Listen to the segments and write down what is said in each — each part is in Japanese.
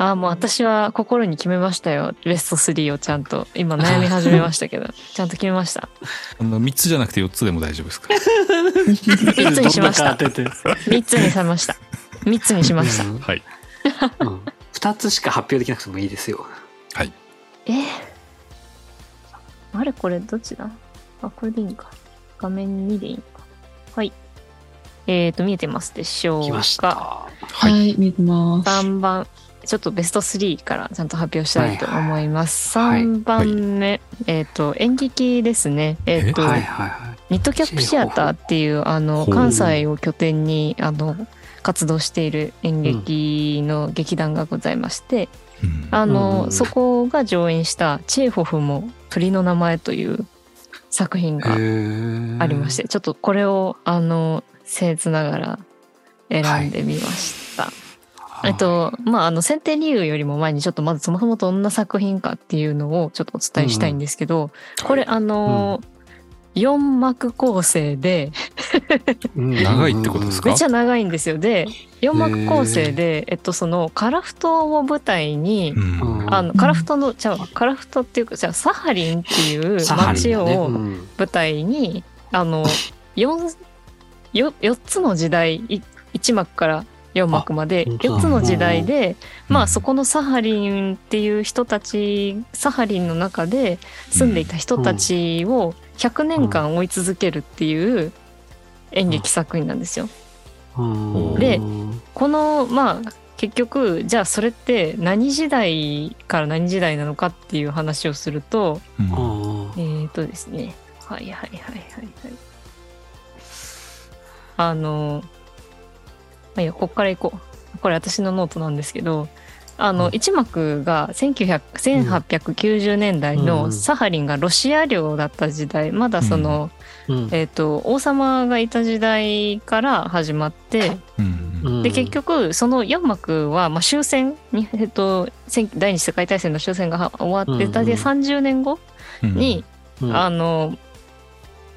ああもう私は心に決めましたよ。ベスト3をちゃんと。今悩み始めましたけど。ちゃんと決めました。あの3つじゃなくて4つでも大丈夫ですか？3つにしました。どんどん当てて。3つにしました。3つにしました。うん。はい。うん。二つしか発表できなくてもいいですよ。はい。えー。あれこれどっちだ？あこれでいいんか。画面2でいいのか。はい。えーと見えてますでしょう来ました。かはい。い、見えてます。3番ちょっとベスト3からちゃんと発表したいと思います。はい3番目、えっ、と、演劇ですね。え？っ、と、はいはいはい。ニットキャップシアターっていう、あの、関西を拠点に、あの、活動している演劇の劇団がございまして、うんあの、うんそこが上演したチェーホフも鳥の名前という作品がありまして、ちょっとこれを、あの、僭越ながら選んでみました。えっと、まあ、あの、選定理由よりも前にちょっとまずそもそもどんな作品かっていうのをちょっとお伝えしたいんですけど、これ、あの、4幕構成で、長いってことですか？めっちゃ長いんですよ。で、4幕構成で、えっと、その、カラフトを舞台に、うん。あの、カラフトの、じゃあ、カラフトっていうか、じゃあ、サハリンっていう街をうん。舞台に、あの、4、よ4つの時代、い1幕から4幕まで、本当だ4つの時代で、まうんあそこのサハリンっていう人たち、サハリンの中で住んでいた人たちを100年間追い続けるっていう演劇作品なんですよ。うんでこの、まあ結局、じゃあそれって何時代から何時代なのかっていう話をすると、うんうんえーとですね。はいはいはいはいはい。あの、まあ、いや、こっから行こう。これ私のノートなんですけど、あの、うん。一幕が1900 1890年代うのん。サハリンがロシア領だった時代、まだその、うん。えっ、と、王様がいた時代から始まって、うんで、結局、その4幕は、まあ、終戦に、えっ、と、戦第二次世界大戦の終戦が終わって、うんうん大体30年後うん。に、うん。あの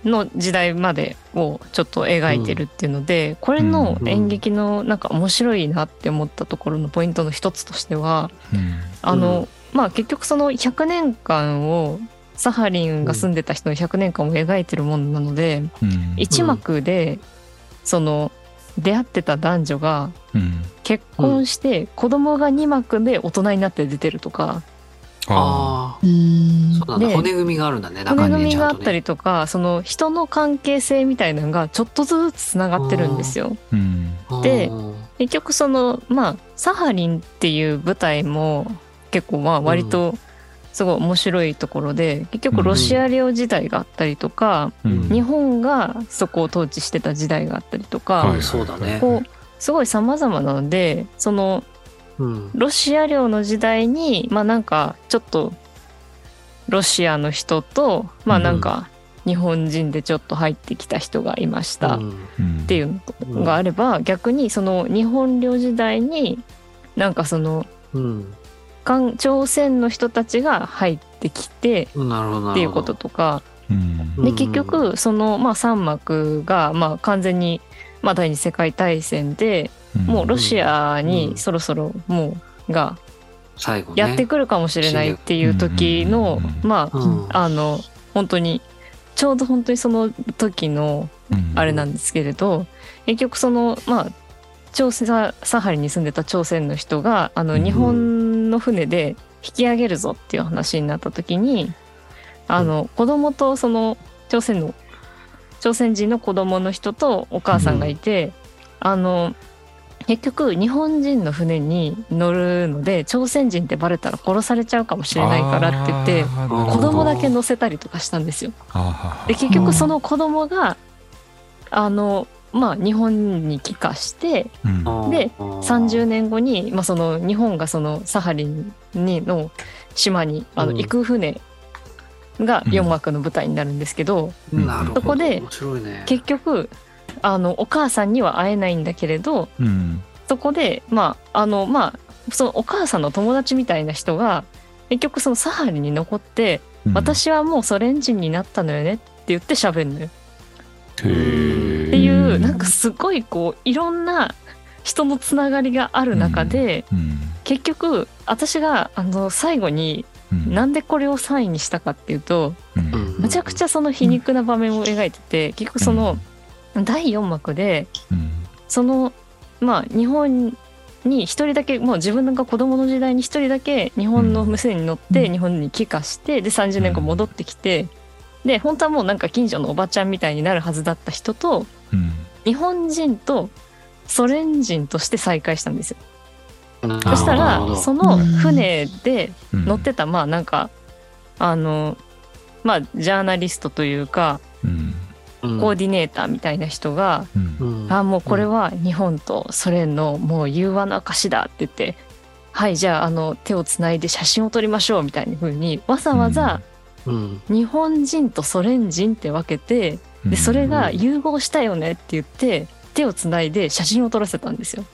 の時代までをちょっと描いてるっていうので、これの演劇のなんか面白いなって思ったところのポイントの一つとしてはうん。あの、うん。まあ結局その100年間をサハリンが住んでた人の100年間を描いてるものなので、うん。一幕でその出会ってた男女がうん。結婚して子供が2幕で大人になって出てるとか、ああそうなんだ。で骨組みがあるんだね。骨中に組みがあった。りとか、その人の関係性みたいなのがちょっとずつつながってるんですよ。ーうんでうん結局そのまあサハリンっていう舞台も結構まあ割とすごい面白いところで、結局ロシア領時代があったりとか、うん日本がそこを統治してた時代があったりとか、はいそうだね。こうすごい様々なのでそのうん。ロシア領の時代にまあなんかちょっとロシアの人とまあなんか日本人でちょっと入ってきた人がいましたっうん。ていうのがあれば、逆にその日本領時代になんかその朝鮮の人たちが入ってきて。っていうこととか。で結局そのまあ3幕がまあ完全にまあ第二次世界大戦でもうロシアにそろそろもうが。やってくるかもしれないっていう時のうんまあうん。あの本当にちょうど本当にその時のうん。あれなんですけれど結局そのまあ朝鮮ササハリに住んでた朝鮮の人があのうん。日本の船で引き上げるぞっていう話になった時にあの子供とその朝鮮の朝鮮人の子供の人とお母さんがいて、あの結局日本人の船に乗るので朝鮮人ってバレたら殺されちゃうかもしれないからって言って子供だけ乗せたりとかしたんですよ。で結局その子供があのまあ日本に帰化してうんで30年年後に、まあ、その日本がそのサハリンにの島にあのうん行く船がうん4幕の舞台になるんですけど、なるほど。そこで。結局あのお母さんには会えないんだけれどうん。そこでまああのまあそのお母さんの友達みたいな人が結局そのサハリンに残って、うん。私はもうソ連人になったのよねって言って喋るのよ。っていううんなんかすごいこういろんな人のつながりがある中で、うん。結局私があの最後にうん。なんでこれを3位にしたかっていうとうん。うん。むちゃくちゃその皮肉な場面を描いてて結局その第4幕でうん。そのまあ日本に一人だけもう自分が子供の時代に一人だけ日本の無線に乗ってうん。日本に帰化してで30年後戻ってきてで本当はもうなんか近所のおばちゃんみたいになるはずだった人とうん。日本人とソ連人として再会したんですよ。なそしたらその船でうん。乗ってたまあなんかあのまあジャーナリストというかうんうんコーディネーターみたいな人がうん。うんあもうこれは日本とソ連のもう融和の証だって言ってはいじゃああの手をつないで写真を撮りましょうみたいな風にわざわざうん。日本人とソ連人って分けてでそれが融合したよねって言って手をつないで写真を撮らせたんですよ。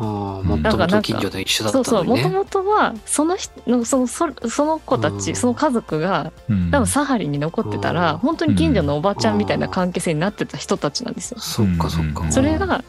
あーもともと近所で一緒だっそうそうもともとはその人のそのそその子たち、うん。その家族がうん。多分サハリンに残ってたら、うん。本当に近所のおばちゃんみたいな関係性になってた人たちなんですよ。そっかそっか。うん。それが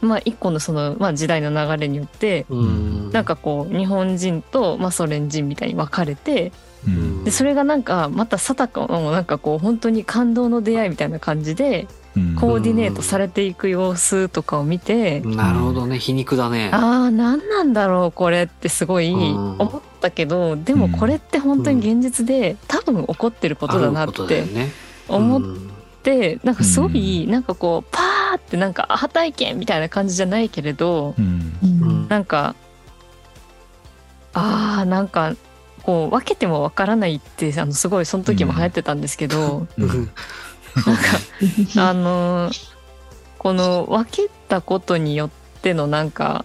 まあ一個のその、まあ、時代の流れによってうん。なんかこう日本人と、まあ、ソ連人みたいに分かれてうん。でそれがなんかまた貞子もなんかこう本当に感動の出会いみたいな感じでうんコーディネートされていく様子とかを見て、なるほどね。皮肉だね。ああ何なんだろうこれってすごいうん。思ったけどでもこれって本当に現実で多分起こってることだなってね。思っうん。てなんかすごいなんかこうパーってなんかアハ体験みたいな感じじゃないけれどうなんかあーなんかこう分けてもわからないってあのすごいその時も流行ってたんですけど、うん なんかあのーこの分けたことによってのなんか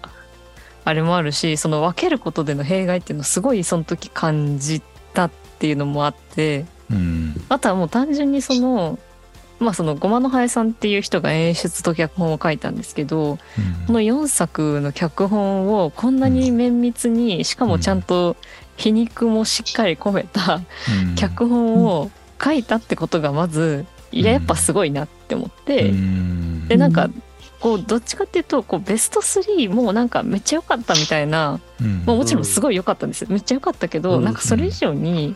あれもあるしその分けることでの弊害っていうのをすごいその時感じたっていうのもあってうん。あとはもう単純にそのまあそのごまのハエさんっていう人が演出と脚本を書いたんですけどこの4作の脚本をこんなに綿密にしかもちゃんと皮肉もしっかり込めたうん。脚本を書いたってことがまずいややっぱすごいなって思って、うん。でなんかこうどっちかっていうとこうベスト3もうなんかめっちゃ良かったみたいな、うん。まあ、もちろんすごい良かったんですよ。めっちゃ良かったけど、うん。なんかそれ以上に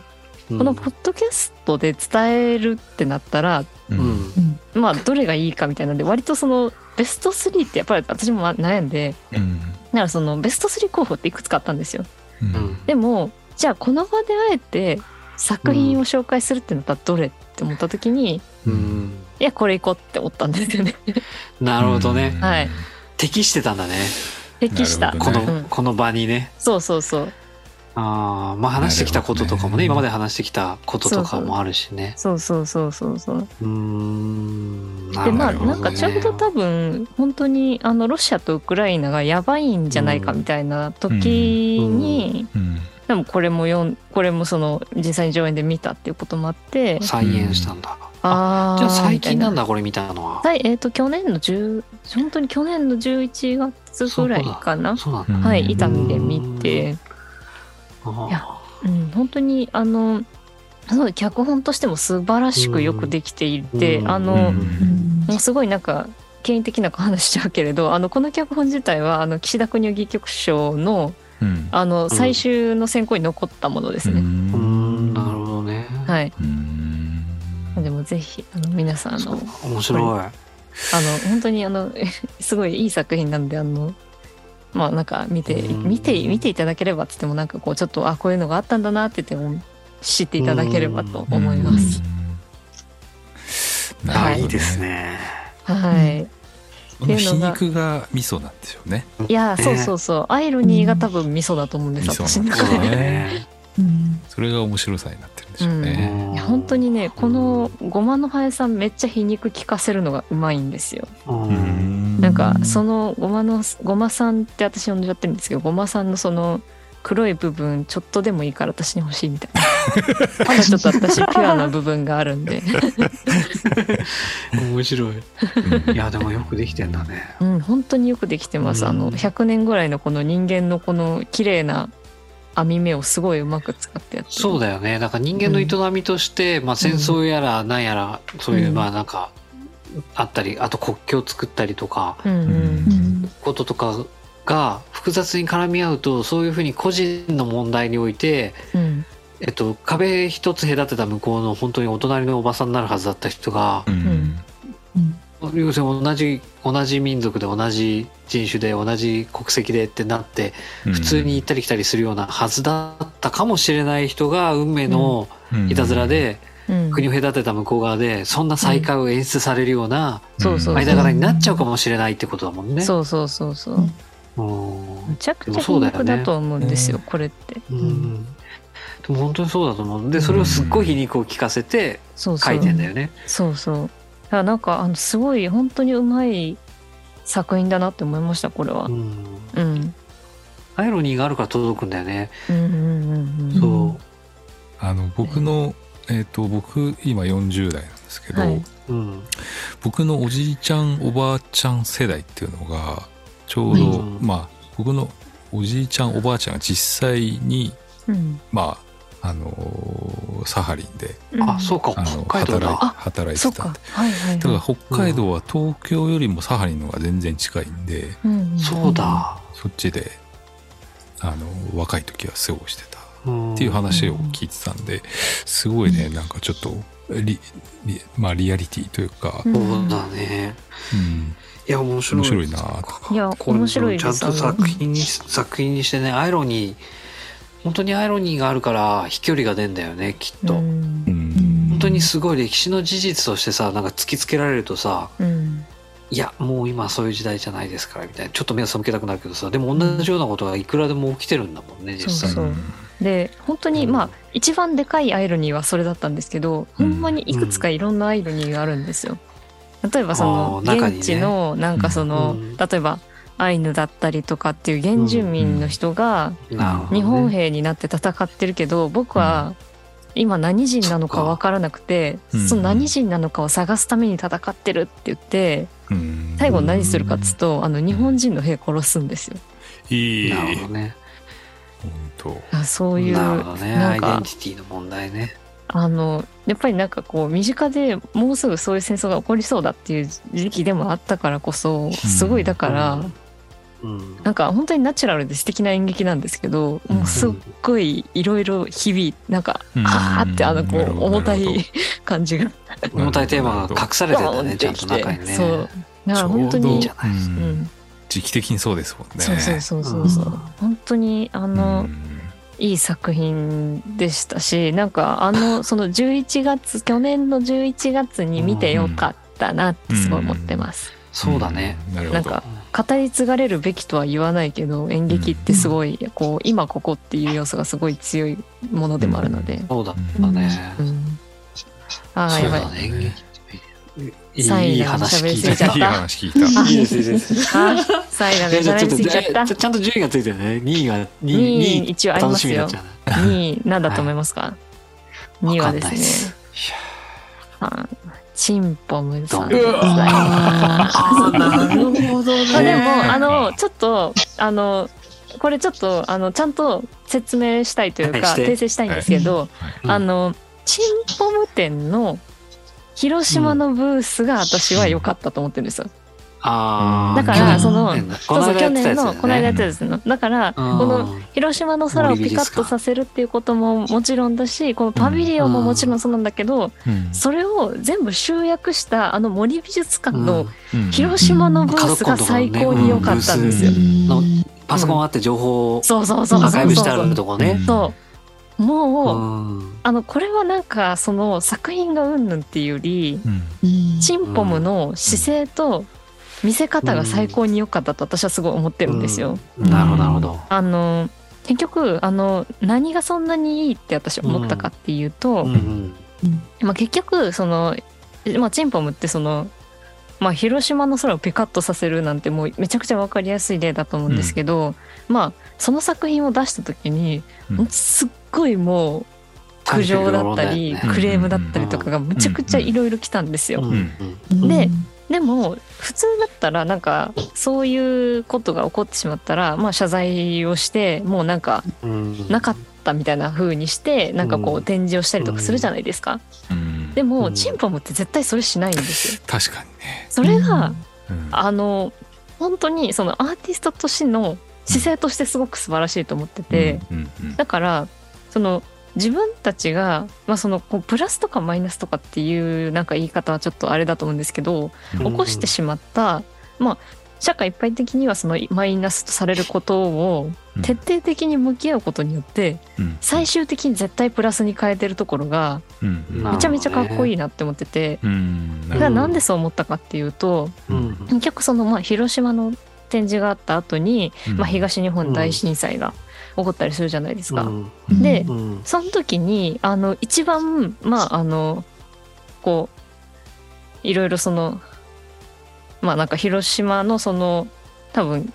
うん。このポッドキャストで伝えるってなったら、ううん。ん。まあどれがいいかみたいなんで割とそのベスト3ってやっぱり私も悩んでうん。だからそのベスト3候補っていくつかあったんですよ。うんうん。でもじゃあこの場であえて作品を紹介するってなったらどれって思った時に、うん。いやこれ行こうって思ったんですよね。なるほどね。はい。適してたんだね。適した。ね。このうん。この場にね。そうそうそう。ああまあ話してきたこととかもねね今まで話してきたこととかもあるしね。そうそうそうそうそう。うーんなでまあるほどね。なんかちょうど多分本当にあのロシアとウクライナがやばいんじゃないかみたいな時に、うんでもこれも読んこれもその実際に上演で見たっていうこともあって。再演したんだ。ああじゃあ最近なんだだこれ見たのは？はいえっ、と去年の10本当に去年の11月ぐらいかな。はい伊丹で見て。あいやうん本当にあのすごい脚本としても素晴らしくよくできていて、うん。あの、うん。もうすごいなんか権威的な話しちゃうけれどあのこの脚本自体はあの岸田国夫戯曲賞のうん。あの最終の選考に残ったものですね。うーんなるほどね。はい、うん。でもぜひあの皆さんあの面白い。あの本当にあの すごいいい作品なんであのまあなんか見てうん。見て見ていただければっつってもなんかこうちょっとあこういうのがあったんだなって言っても知っていただければと思います。はいいいですね。はい。この皮肉が味噌なんでしょうね。いやそうそうそう。アイロニーが多分味噌だと思うんです味噌私の中で。ね。うんそれが面白さになってるんでしょうねいや本当にねこのごまのハエさんめっちゃ皮肉効かせるのがうまいんですよ。うん。うん。なんかそのごまのごまさんって私呼んじゃってるんですけどごまさんのその黒い部分ちょっとでもいいから私に欲しいみたいな。まだちょっと私ピュアな部分があるんで、面白い。うん。いやでもよくできてんだね。うん本当によくできてます。あのうん100年ぐらいのこの人間のこの綺麗な網目をすごいうまく使ってやってる。そうだよね。だから人間の営みとして、まあ、戦争やら何やらそういう、うん。まあなんかあったりあと国境を作ったりとかうんうん。うん。こととかが複雑に絡み合うとそういうふうに個人の問題において、うんえっと、壁一つ隔てた向こうの本当にお隣のおばさんになるはずだった人が、うん。要するに同じ同じ民族で同じ人種で同じ国籍でってなって普通に行ったり来たりするようなはずだったかもしれない人が運命のいたずらでうん。国を隔てた向こう側でそんな再会を演出されるようなそうそう間柄になっちゃうかもしれないってことだもんね。そうそうそうそう。うん。めちゃくちゃでもそうだよね皮肉だと思うんですよこれって。うんでも本当にそうだと思う。でそれをすっごい皮肉を聞かせて書いてんだよね。そうそう。だからなんかあのすごい本当にうまい作品だなって思いましたこれは。うん。うん。アイロニーがあるから届くんだよね。うんうんうんうんそあの僕の、えっ、と僕今40代なんですけど、はい、う。うん。僕のおじいちゃんおばあちゃん世代っていうのがちょうど、うん。まあ僕のおじいちゃんおばあちゃんが実際にうん。まああのーサハリンでうん。あ、そうか、あの北海道働いだ。働いてかたんではいはいだからは北海道は東京よりもサハリンの方が全然近いんで、いうんん。そうだ。そっちであの若い時は過ごしてたっっていう話を聞いてたんですごいねなんかちょっとリリ,、まあ、リアリティというか、うん。そうだね。うん、いや、面白い。面白いなといや面白いちゃんと作品に作品にしてねアイロニー本当にアイロニーがあるから飛距離が出んだよねきっと、うん。うん本当にすごい歴史の事実としてさなんか突きつけられるとさうん。いやもう今そういう時代じゃないですからみたいな。ちょっと目を背けたくなるけどさでも同じようなことがいくらでも起きてるんだもんね実際。そうそう。で本当にまあ一番でかいアイロニーはそれだったんですけど、ほんまにいくつかいろんなアイロニーがあるんですよ。例えばその現地のなんかその、うん。例えばアイヌだったりとかっていう原住民の人が日本兵になって戦ってるけど僕は今何人なのか分からなくてうん。その何人なのかを探すために戦ってるって言ってうん。最後何するかっつうとあの日本人の兵殺すんですよ。いい。なるほどね。本あそういうなるほどね。アイデンティティの問題ね。あのやっぱりなんかこう身近でもうすぐそういう戦争が起こりそうだっていう時期でもあったからこそすごいだから、うんなんか本当にナチュラルで素敵な演劇なんですけど、もうすっごいいろいろ響いなんか、うん。あーってあのこう重たい感じが。重たいテーマが隠されてんだドーンねちゃんと中にね。そう。だから本当ちょうど。にじゃない。ですううん。ん、時期的にそうですもんね。そうそうそうそうそう、うん。本当にあの、うん。いい作品でしたしなんかあのその11月去年の11月に見てよかったなってすごい思ってます。そうだね。うん。なるほど。なんか語り継がれるべきとは言わないけど演劇ってすごいこう今ここっていう要素がすごい強いものでもあるので、そうだったね。うん、ああやばい。だねサイ喋り話聞いた。すぎちゃった。いい話聞いた。あ いいですいいで喋りすぎちゃった。ちゃんと順位がついてるね。2位が2 2位位一応ありますよ。楽しみになっちゃうね。2位何だと思いますか、2位はですわかんないっねすあチンポムさん。うですあなるほどあでもあのちょっとあのこれちょっとあのちゃんと説明したいというかはいして。訂正したいんですけど、うんあのチンポム店の広島のブースが私は良かったと思ってるんですよ。あー。だからそのそうそう去年のここの間やったやつのだからこの広島の空をピカッとさせるっていうことももちろんだしこのパビリオンももちろんそうなんだけどうん。それを全部集約したあの森美術館のうん。広島のブースが最高に良かったんですよ。のパソコンあって情報をそうそうそう。アーカイブしてあそうそうるとこね。そう。もう、うん。あのこれはなんかその作品がうんぬんっていうよりうん。チンポムの姿勢と見せ方が最高に良かったと私はすごい思ってるんですよ。うん。なるほどなるほど。あの結局あの何がそんなにいいって私思ったかっていうと、うん。うんまあ、結局その、まあ、チンポムってその、まあ、広島の空をピカッとさせるなんてもうめちゃくちゃ分かりやすい例だと思うんですけど、まあその作品を出した時に、うん。すっごいもう苦情だったり、クレームだったりとかがむちゃくちゃいろいろ来たんですよ。うんででも普通だったらなんかそういうことが起こってしまったら、まあ、謝罪をしてもうなんかうん。なかったみたいな風にしてなんかこううん。展示をしたりとかするじゃないですか。うん。でも、うん。チンポムって絶対それしないんですよ。確かにね。それが、うん。あの本当にそのアーティストとしての姿勢としてすごく素晴らしいと思ってて、だからその自分たちが、まあ、そのこうプラスとかマイナスとかっていうなんか言い方はちょっとあれだと思うんですけど、起こしてしまった、まあ、社会一般的にはそのマイナスとされることを徹底的に向き合うことによって、最終的に絶対プラスに変えてるところがめちゃめちゃかっこいいなって思ってて、だからなんでそう思ったかっていうと、結局そのまあ広島の展示があった後に、まあ、東日本大震災が起こったりするじゃないですか。で、その時にあの一番まああのこういろいろそのまあなんか広島のその多分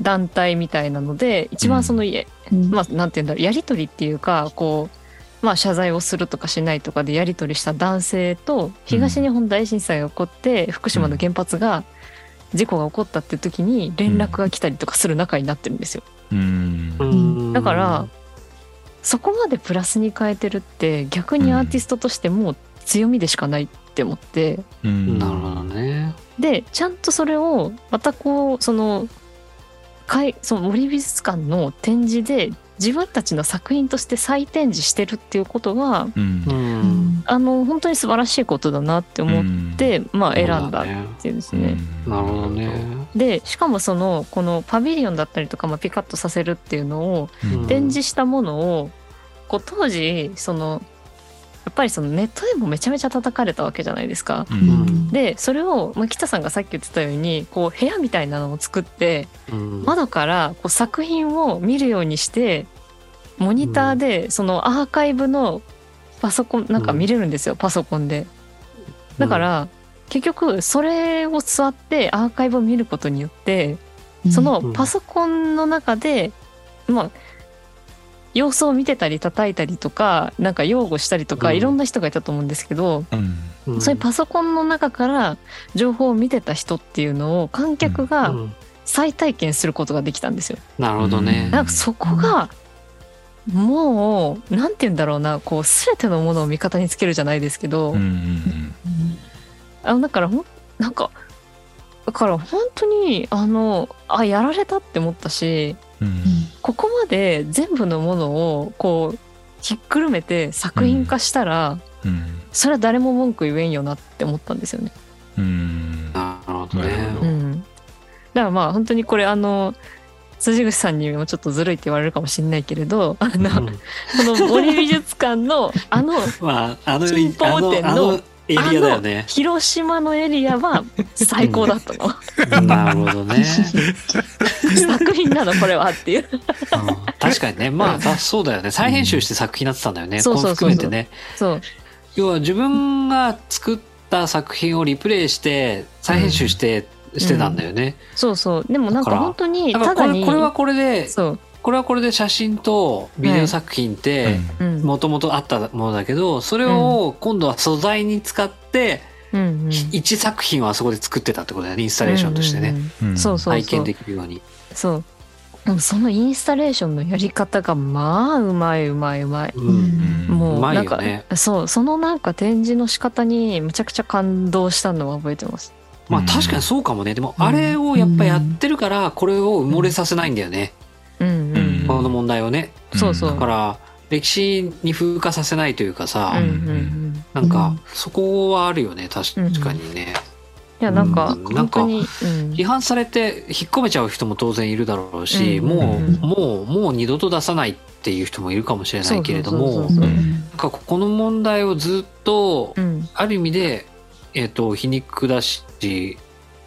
団体みたいなので一番その、うん、まあなんて言うんだろうやり取りっていうかこうまあ謝罪をするとかしないとかでやり取りした男性と東日本大震災が起こって福島の原発が事故が起こったって時に連絡が来たりとかする仲になってるんですよ。うん、だからそこまでプラスに変えてるって逆にアーティストとしても強みでしかないって思って、うん、なるほどね。でちゃんとそれをまたこうそのその森美術館の展示で自分たちの作品として再展示してるっていうことが、うん、あの本当に素晴らしいことだなって思って、うん、まあ選んだっていうですね。なるほどね。でしかもそのこのパビリオンだったりとか、まあ、ピカッとさせるっていうのを展示したものをこう当時そのやっぱりそのネットでもめちゃめちゃ叩かれたわけじゃないですか。うん、でそれを、まあ、北さんがさっき言ってたようにこう部屋みたいなのを作って、うん、窓からこう作品を見るようにしてモニターでそのアーカイブのパソコンなんか見れるんですよ、パソコンで。だから、結局それを座ってアーカイブを見ることによってそのパソコンの中で、まあ様子を見てたり叩いたりとかなんか擁護したりとか、いろんな人がいたと思うんですけど、うん、そういうパソコンの中から情報を見てた人っていうのを観客が再体験することができたんですよ。なるほどね。なんかそこがもうなんて言うんだろうなこう全てのものを味方につけるじゃないですけど、あのだからなんかだから本当にあのあやられたって思ったしここまで全部のものをこうひっくるめて作品化したら、うん、それは誰も文句言えんよなって思ったんですよね。うん。なるほどね。うん、だからまあ本当にこれあの辻口さんにもちょっとずるいって言われるかもしれないけれどあの、うん、この森美術館のあの まああの金峰店のエリアだよね。広島のエリアは最高だったの。なるほどね。作品なのこれはっていう、確かにね、まあそうだよね。再編集して作品になってたんだよね。そうそう含めてね。そう。要は自分が作った作品をリプレイして再編集して、してたんだよね、そうそうでもなんか本当にただにこれはこれでそうこれはこれで写真とビデオ作品ってもともとあったものだけどそれを今度は素材に使って一作品をあそこで作ってたってことだよねインスタレーションとしてね。体験できるように。そう。そのインスタレーションのやり方がまあうまいうまいうまい。うん、もうなんか、ね、そう。そのなんか展示の仕方にむちゃくちゃ感動したのは覚えてます。まあ確かにそうかもね。でもあれをやっぱやってるからこれを埋もれさせないんだよね。うんうん、この問題をね。そうそう。だから歴史に風化させないというかさ、うんうん、なんかそこはあるよね確かにね。いやなんか、うん、なんか批判されて引っ込めちゃう人も当然いるだろうし、うん、もう、もうもう二度と出さないっていう人もいるかもしれないけれどもなんかこの問題をずっと、ある意味で、えーと皮肉だし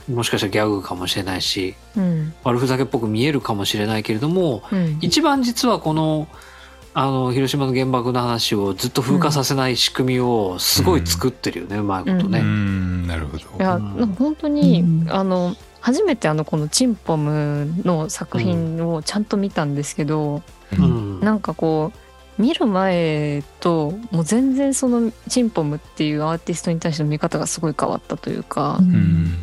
もしかしたらギャグかもしれないし、うん、悪ふざけっぽく見えるかもしれないけれども、うん、一番実はこのあの広島の原爆の話をずっと風化させない仕組みをすごい作ってるよね、うん、うまいことね。なるほど。いや本当に、あの初めてあのこのチンポムの作品をちゃんと見たんですけど、うん、なんかこう見る前ともう全然そのチンポムっていうアーティストに対しての見方がすごい変わったというか、うん、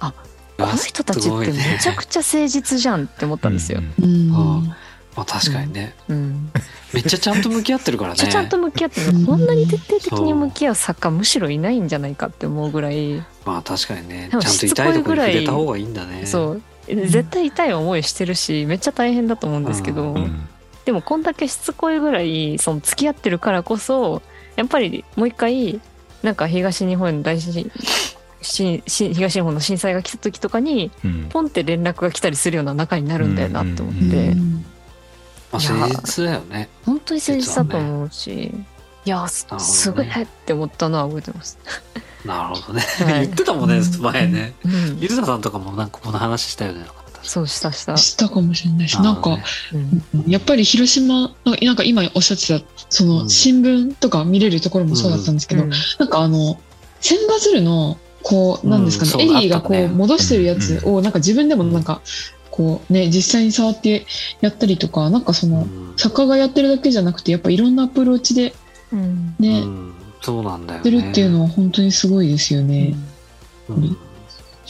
あこの人たちってめちゃくちゃ誠実じゃんって思ったんですよ。うん。まあ確かにね、うん、めっちゃちゃんと向き合ってるからね。めっちゃちゃん。と向き合ってるこん。なに徹底的に向き合う作家むしろいないん。じゃないかって思うぐらいまあ確かにねでもちゃん。と痛いところに触れた方がいいん。だねそう絶対痛い思いしてるしめっちゃ大変だと思うん。ですけど、うん。でもこん。だけしつこいぐらいその付き合ってるからこそやっぱりもう一回なん。か東日本大震しし東日本の震災が来た時とかにうん。ポンって連絡が来たりするような仲になるんだよなって思って、うんうんまあ誠実だよね。本当に誠実だと思うし、いやすすごいって思ったのは覚えてます。なるほどね、はい。言ってたもんねうん。前ね。うん、ゆずさんとかもなんかこの話したよね。そうしたした。したかもしれないし、なんか、うん。やっぱり広島の、なんか今おっしゃってた、そうん。の新聞とか見れるところもそうだったんですけど、うん。なんかあの、千羽鶴の、こう、なんですかね、エリーがこう戻してるやつを、なんか自分でもなんか、こうね、実際に触ってやったりとか、なんかその、うん。作家がやってるだけじゃなくて、やっぱいろんなアプローチでうん。ね、うんそうなんだよやってねるっていうのは本当にすごいですよね。うん。い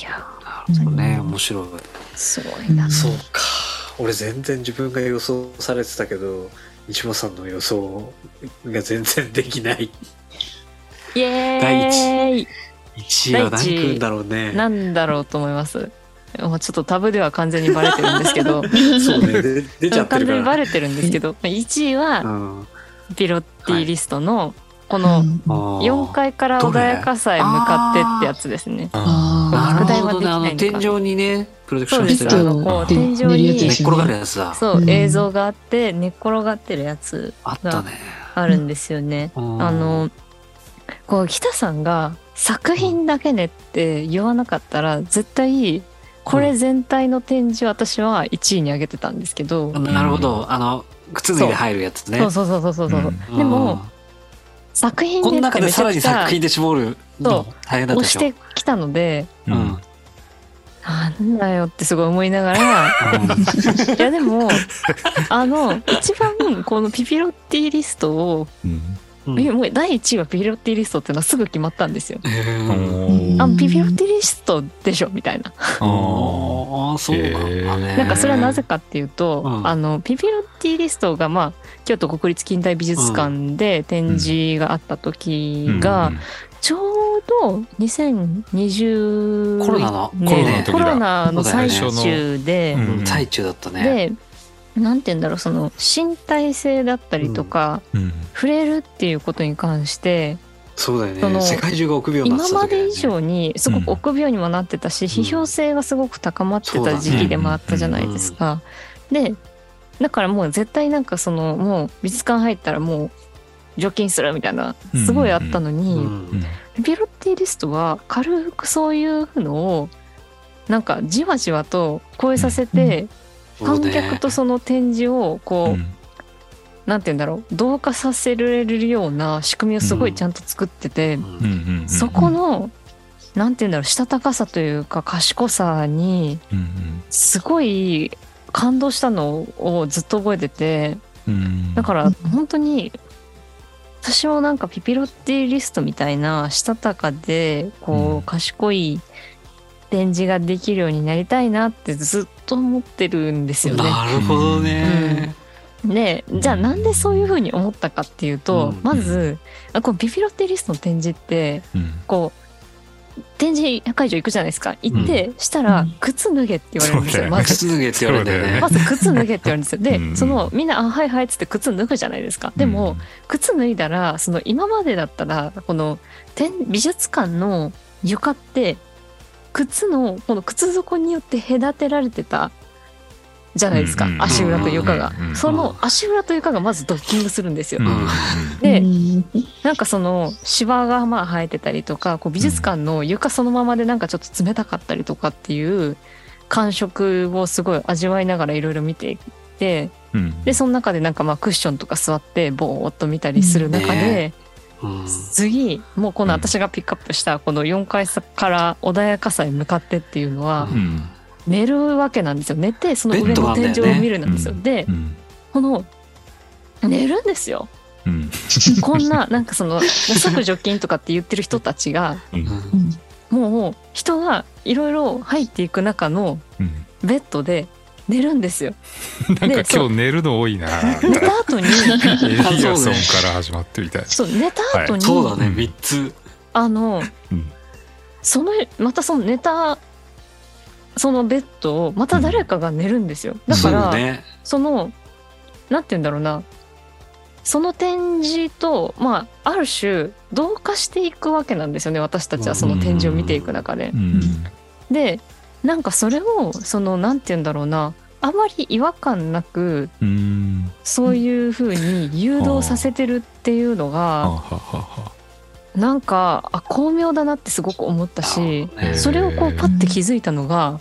やなるほどね面白い。すごいな。そうか。俺全然自分が予想されてたけど西本さんの予想が全然できない。イエ第ーイ1位は何くんだろうね。なんだろうと思います。もうちょっとタブでは完全にバレてるんですけど、そうね。で 出ちゃって完るから。全にバレてるんですけど、1位うはん。ピロッティリストのこのうん。4階から穏やかさへ向かってってやつですね。あなる拡大はほどねあのできないのか天井にねプロジェクシそうです。ョンしてる。あのこうで天井に。寝っ転がるやつだ。そう、うん。映像があって寝っ転がってるやつあったね。あるんですよね。うんあのこう北さんが作品だけねって言わなかったら絶対これ全体の展示私は1位に上げてたんですけど、なるほど。あの靴脱いで入るやつね。そうそうそうそうそうそう、うんでも作品このでって中でさらにめちゃくちゃ作品で絞るの大変だった押しでしょてきたのでううん。んなんだよってすごい思いながら。いやでもあの一番このピピロッティリストをうん。うんえもう第1位はピピロッティリストっていうのはすぐ決まったんですよ。あピピロッティリストでしょみたいな。あああそうなんだね。なんかそれはなぜかっていうと、うん。あのピピロッティリストがまあ京都国立近代美術館で展示があった時ーが、ちょうど2020コロナの年コロナの時だ。コロナの最中で、最中だったね。でなんて言うんだろうその身体性だったりとか、うん。触れるっていうことに関してそうだよそのね世界中が臆病になって今まで以上にすごく臆病にもなってたし、批評性がすごく高まってた時期でもあったじゃないですか。でだからもう絶対なんかそのもう美術館入ったらもう除菌するみたいなすごいあったのに、うんピロッティリストは軽くそういうのをなんかじわじわと超えさせて、観客とその展示をこう、うん。なんて言うんだろう同化させられるような仕組みをすごいちゃんと作ってて、そこのなんて言うんだろうしたたかさというか賢さにうんすごい感動したのをずっと覚えててうんだから本当に私もなんかピピロッティリストみたいなしたたかでこうん。う賢い展示ができるようになりたいなってずっと思ってるんですよね。なるほどね。でじゃあなんでそういうふうに思ったかっていうと、うん。まずあこうビピロッテリストの展示ってうん。こう展示会場行くじゃないですか。行って、したらうん。靴脱げって言われるんですよ、そうだよね。まず。靴脱げって言われてそうだよね。まず靴脱げって言われるんですよ。で、うん。そのみんな「あはいはい」っつって靴脱ぐじゃないですか。でも、靴脱いだらその今までだったらこの展美術館の床って靴のこの靴底によって隔てられてたじゃないですか、うんうん足裏と床が、うんうんうんその足裏と床がまずドッキングするんですよ。うんうんで、うん。なんかその芝がまあ生えてたりとかこう美術館の床そのままでなんかちょっと冷たかったりとかっていう感触をすごい味わいながらいろいろ見ていてうんでその中でなんかまあクッションとか座ってぼーっと見たりする中で、うん。ね。うん次もうこの私がピックアップしたこの4階から穏やかさへ向かってっていうのはうん。寝るわけなんですよ。寝てその上の天井を見るなんですよ。うんでうん。この寝るんですよ。うん。こんななんかその即除菌とかって言ってる人たちがもう人がいろいろ入っていく中のうん。ベッドで寝るんですよ。なんか今日寝るの多いな。寝た後に、エリアソンから始まってみたいな。そう、寝た後に、そうだねうん3つあの、うんその、またその寝た、そのベッドを、また誰かが寝るんですよ。だから、そうねその、なんて言うんだろうな、その展示と、まあ、ある種、同化していくわけなんですよね、私たちはその展示を見ていく中でう。ん。で、なんかそれを、その、なんて言うんだろうな、あまり違和感なく、うん。そういうふうに誘導させてるっていうのはあ、が、なんか、あ、巧妙だなってすごく思ったし、それをこうパッて気づいたのが、あ。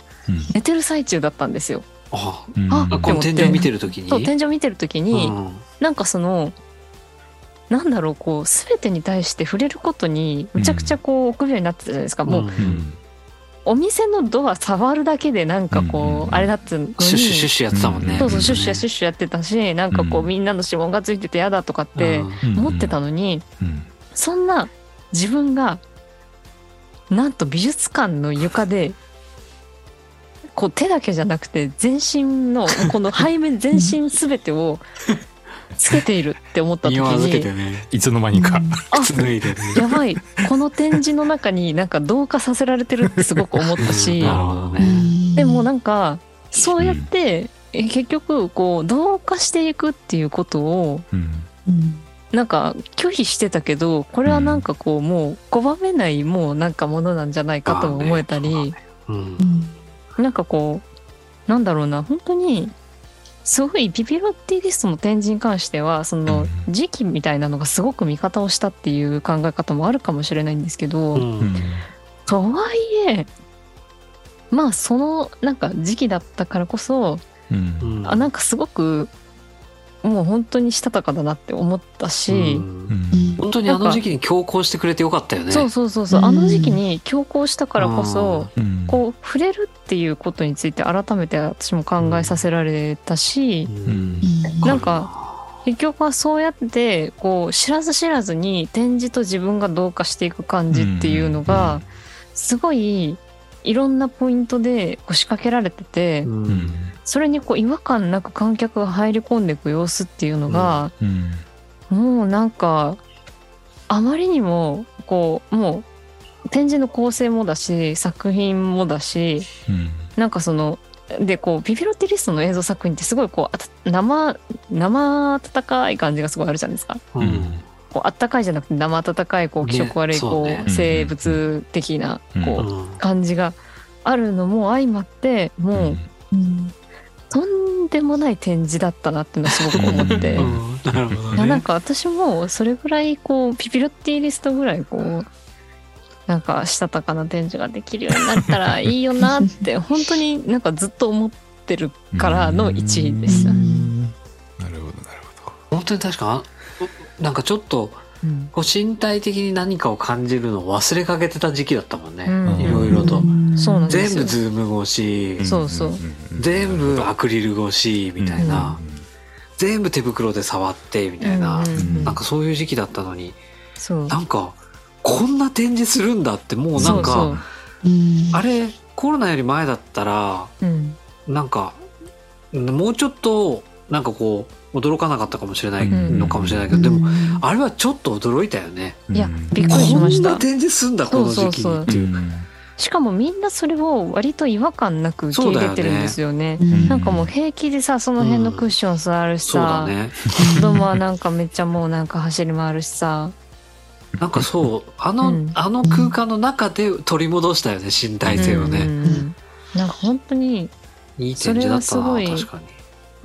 寝てる最中だったんですよ。あうんああこの天井見てる時に？そう、天井見てる時に、うんなんかその、なんだろう、こう、全てに対して触れることに、むちゃくちゃこう、臆病になってたじゃないですか。もう、んうん。お店のドア触るだけでなんかこう、うんあれだったのに、シュッシュシュッシュやってたもんね。そうそう、シュッシュやシュッシュやってたし、なんかこう、うんみんなの指紋がついてて嫌だとかってうん思ってたのに、うん。そんな自分が、なんと美術館の床で、こう手だけじゃなくて全身のこの背面全身すべてをつけているって思った時身を預けてにね。いつの間にか。あ靴脱いでね。やばい。この展示の中になんか同化させられてるってすごく思ったし。ね。でもなんかそうやってえ結局こう同化していくっていうことをうん。うんなんか拒否してたけどこれはなんかこうもう拒めないもうなんかものなんじゃないかとも思えたり、うん。うんなんかこうなんだろうな。本当にすごいピピロッティリストの展示に関してはそのうん時期みたいなのがすごく味方をしたっていう考え方もあるかもしれないんですけど、うんうん。とはいえまあそのなんか時期だったからこそ、うん。うんあなんかすごくもう本当にしたたかだなって思ったし、うんうん。本当にあの時期に強行してくれてよかったよねそうそうそうそう、あの時期に強行したからこそ、うん。こう触れるっていうことについて改めて私も考えさせられたし、うんうん。なんか結局はそうやってこう知らず知らずに展示と自分が同化していく感じっていうのがすごいいろんなポイントでこう仕掛けられててううんん。それにこう違和感なく観客が入り込んでいく様子っていうのがうん。もうなんかあまりにもこうもう展示の構成もだし作品もだしうん。なんかそのでこうピピロティリストの映像作品ってすごいこうあた生生温かい感じがすごいあるじゃないですか。ううんん。こうあったかいじゃなくて生温かいこう気色悪いこねう生物的なうんこううん感じがあるのも相まってもううんとんでもない展示だったなっていうのはすごく思って。ううん。なるほどいやなんねか私もそれぐらいこうピピロッティリストぐらいこうなんかしたたかな展示ができるようになったらいいよなって 本当になんかずっと思ってるからの1位でした。なるほど、なるほ本当に確かあなんかちょっとうんこう身体的に何かを感じるのを忘れかけてた時期だったもんね、うん。いろいろと、そうなん全部ズーム越し、ど。そうそう全部アクリル越しみたいな、全部手袋で触ってみたいな、うん。うん。うんなんかそういう時期だったのに。そう。なんかこんな展示するんだってもうなんかそうあれコロナより前だったらそううん。なんかもうちょっとなんかこう驚かなかったかもしれないのかもしれないけど、でもあれはちょっと驚いたよね。いやうんびっくりしこました。んな展示すんだこの時期にっていう。しかもみんなそれを割と違和感なく受け入れてるんですよね。んなんかもう平気でさその辺のクッション座るしそうださ、ね。子供はなんかめっちゃもうなんか走り回るしさなんかそうあの、うんあの空間の中で取り戻したよね身体性をね。うんうんうんなんか本当にいい展示だったなそれはすごい確かに。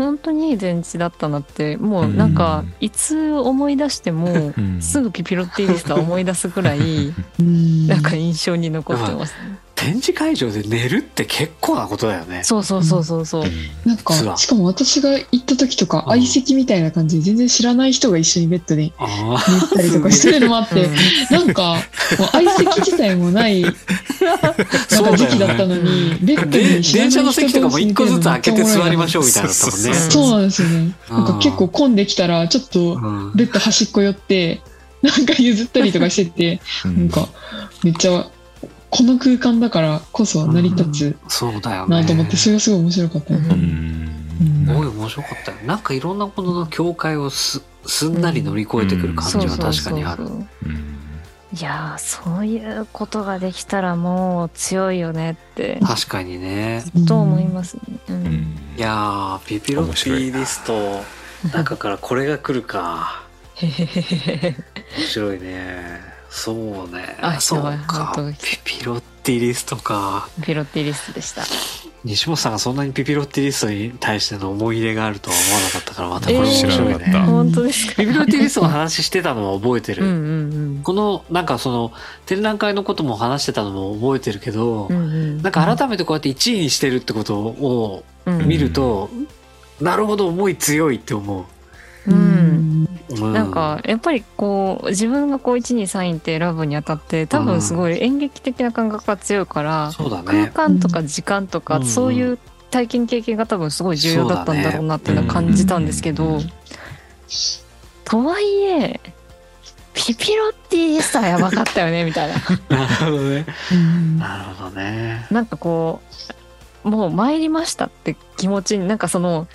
本当にいい電池だったなってもうなんかいつ思い出してもうん。すぐピピロッティリストは思い出すぐらいなんか印象に残ってますね。展示会場で寝るって結構なことだよね。そうそうそうそうそう。なんか実はしかも私が行った時とかうん。相席みたいな感じで全然知らない人が一緒にベッドであ寝てたりとかしてるのもあってうん。なんかもう相席自体もない なんか時期だったのにベッドでに知らない電車の人席とかも一個ずつ開けて座りましょううみたいなもんね。そうなんですよね。なんか結構混んできたらちょっとうん。ベッド端っこ寄ってなんか譲ったりとかしててなんかめっちゃこの空間だからこそ成り立つそうだよね。なと思って、それがすごい面白かった。ううん。ん。すごい面白かったよ。なんかいろんなものの境界をすすんなり乗り越えてくる感じは確かにある、いやーそういうことができたらもう強いよねって。確かにね。と思いますね。ううん。んいやーピピロッティリスト中からこれが来るか。へへへへ面白いねそうねあそうかピピロッティリストかピロッティリストでした。西本さんがそんなにピピロッティリストに対しての思い入れがあるとは思わなかったからまたこれ面白いね、知らなかった本当ですか？ピピロッティリストの話してたのは覚えてる、うんうんこのなんかその展覧会のことも話してたのも覚えてるけど、うん。うんうんなんか改めてこうやって1位にしてるってことをうん見ると、なるほど思い強いって思う。うんん。なんかやっぱりこう自分がこう1 2 3位って選ぶにあたって多分すごい演劇的な感覚が強いから、そうだ空ね間とか時間とか、うん。そういう体験経験が多分すごい重要だったんだろうなっていうのは感じたんですけど、うん。とはいえピピロッティリストはやばかったよねみたいな。なるほどね。うん。なるほどね。なんかこうもう参りましたって気持ちになんかその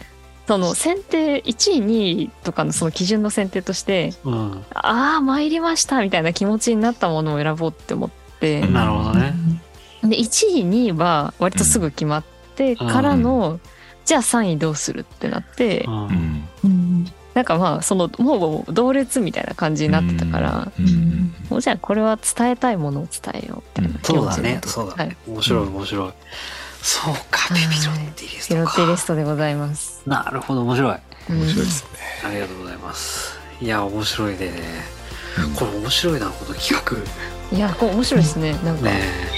その選定1位2位とかのその基準の選定としてうん。ああ参りましたみたいな気持ちになったものを選ぼうって思って、うんなるほどね。で1位2位は割とすぐ決まってからの、じゃあ3位どうするってなって、うん。うんうんなんかまあそのもう同列みたいな感じになってたから、うん。もうじゃあこれは伝えたいものを伝えようみたいな気そうだね。そうだ。ねはい、面白い面白い、そうかピピロッティリストピロッティリかストでございます。なるほど面白い。うん面白いですね。ありがとうございます。いや面白いね。うんこれ面白いなこの企画。いやこれ面白いですねなんか、ね